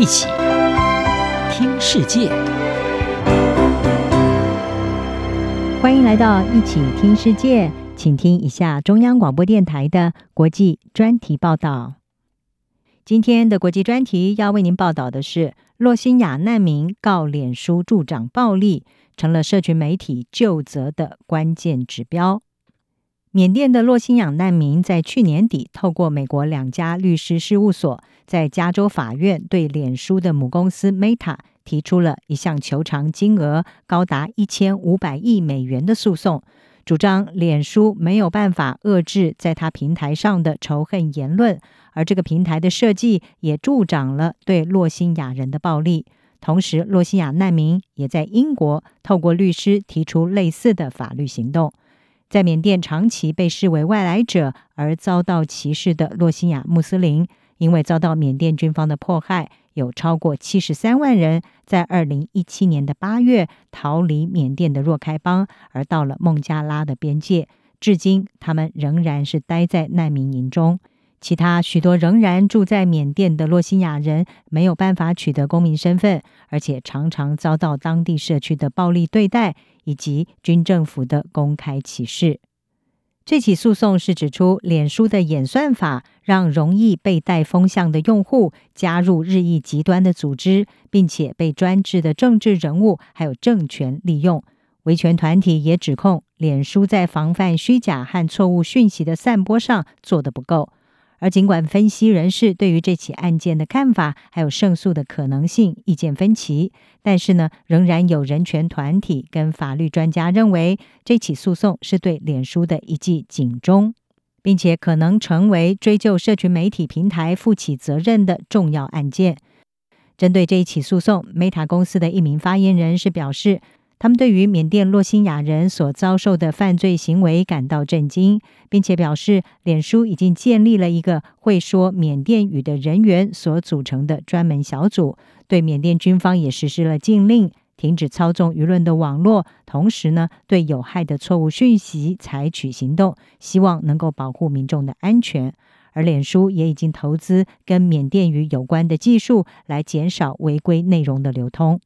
一起听世界，欢迎来到一起听世界，请听一下中央广播电台的国际专题报道。今天的国际专题要为您报道的是：洛兴亚难民告脸书助长暴力，成了社群媒体就责的关键指标。缅甸的洛兴亚难民在去年底透过美国两家律师事务所，在加州法院对脸书的母公司 Meta 提出了一项求偿金额高达一千五百亿美元的诉讼，主张脸书没有办法遏制在他平台上的仇恨言论，而这个平台的设计也助长了对洛兴亚人的暴力。同时，洛兴亚难民也在英国透过律师提出类似的法律行动。在缅甸长期被视为外来者而遭到歧视的洛西亚穆斯林，因为遭到缅甸军方的迫害，有超过七十三万人在二零一七年的八月逃离缅甸的若开邦，而到了孟加拉的边界。至今，他们仍然是待在难民营中。其他许多仍然住在缅甸的罗兴亚人没有办法取得公民身份，而且常常遭到当地社区的暴力对待以及军政府的公开歧视。这起诉讼是指出，脸书的演算法让容易被带风向的用户加入日益极端的组织，并且被专制的政治人物还有政权利用。维权团体也指控脸书在防范虚假和错误讯息的散播上做得不够。而尽管分析人士对于这起案件的看法还有胜诉的可能性意见分歧，但是呢，仍然有人权团体跟法律专家认为，这起诉讼是对脸书的一记警钟，并且可能成为追究社群媒体平台负起责任的重要案件。针对这一起诉讼，Meta 公司的一名发言人是表示，他们对于缅甸洛兴亚人所遭受的犯罪行为感到震惊，并且表示，脸书已经建立了一个会说缅甸语的人员所组成的专门小组，对缅甸军方也实施了禁令，停止操纵舆论的网络，同时呢，对有害的错误讯息采取行动，希望能够保护民众的安全。而脸书也已经投资跟缅甸语有关的技术，来减少违规内容的流通。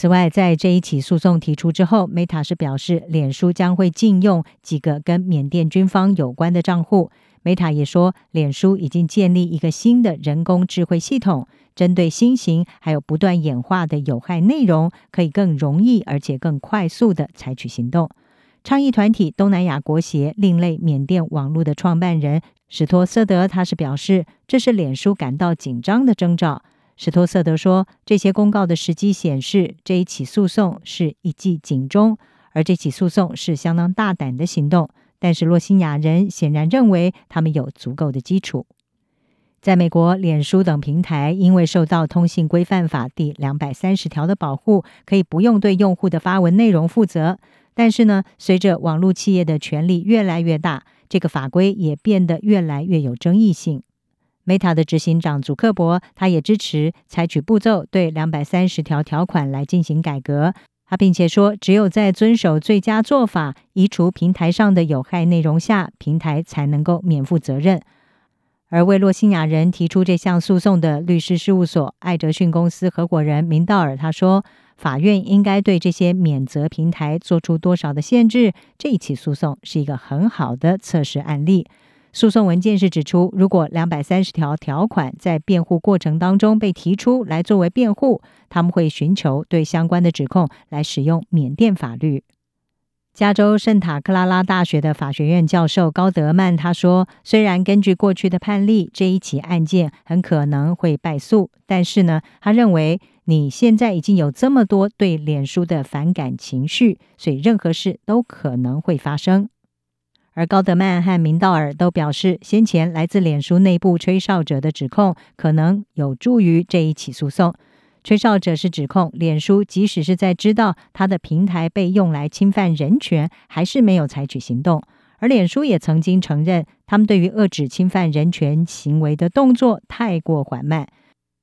此外，在这一起诉讼提出之后，Meta 是表示，脸书将会禁用几个跟缅甸军方有关的账户。Meta 也说，脸书已经建立一个新的人工智慧系统，针对新型还有不断演化的有害内容，可以更容易而且更快速地采取行动。倡议团体东南亚国协另类缅甸网络的创办人史托瑟德，他是表示，这是脸书感到紧张的征兆。史托瑟德说：“这些公告的时机显示，这一起诉讼是一记警钟，而这起诉讼是相当大胆的行动。但是，罗兴亚人显然认为他们有足够的基础。在美国，脸书等平台因为受到《通信规范法》第两百三十条的保护，可以不用对用户的发文内容负责。但是呢，随着网络企业的权力越来越大，这个法规也变得越来越有争议性。” Meta 的执行长祖克伯，他也支持采取步骤对两百三十条条款来进行改革。他并且说，只有在遵守最佳做法、移除平台上的有害内容下，平台才能够免负责任。而为洛兴亚人提出这项诉讼的律师事务所艾德逊公司合伙人明道尔他说，法院应该对这些免责平台做出多少的限制。这一起诉讼是一个很好的测试案例。诉讼文件是指出，如果两百三十条条款在辩护过程当中被提出来作为辩护，他们会寻求对相关的指控来使用缅甸法律。加州圣塔克拉拉大学的法学院教授高德曼他说：“虽然根据过去的判例，这一起案件很可能会败诉，但是呢，他认为你现在已经有这么多对脸书的反感情绪，所以任何事都可能会发生。”而高德曼和明道尔都表示，先前来自脸书内部吹哨者的指控可能有助于这一起诉讼。吹哨者是指控脸书即使是在知道他的平台被用来侵犯人权，还是没有采取行动。而脸书也曾经承认，他们对于遏制侵犯人权行为的动作太过缓慢。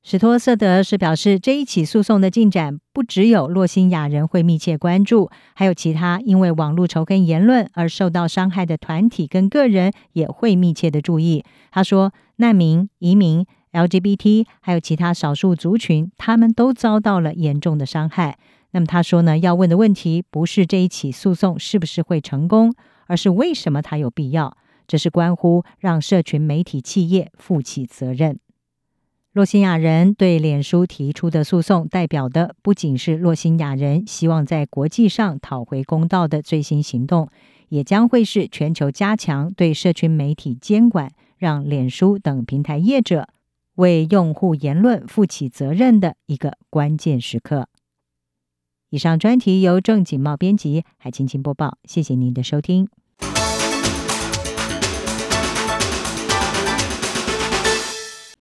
史托瑟德是表示，这一起诉讼的进展不只有洛兴亚人会密切关注，还有其他因为网络仇恨言论而受到伤害的团体跟个人也会密切的注意。他说，难民、移民、LGBT 还有其他少数族群，他们都遭到了严重的伤害。那么他说呢，要问的问题不是这一起诉讼是不是会成功，而是为什么它有必要。这是关乎让社群媒体企业负起责任。洛辛亚人对脸书提出的诉讼，代表的不仅是洛辛亚人希望在国际上讨回公道的最新行动，也将会是全球加强对社群媒体监管，让脸书等平台业者为用户言论负起责任的一个关键时刻。以上专题由郑锦茂编辑，海青青播报。谢谢您的收听。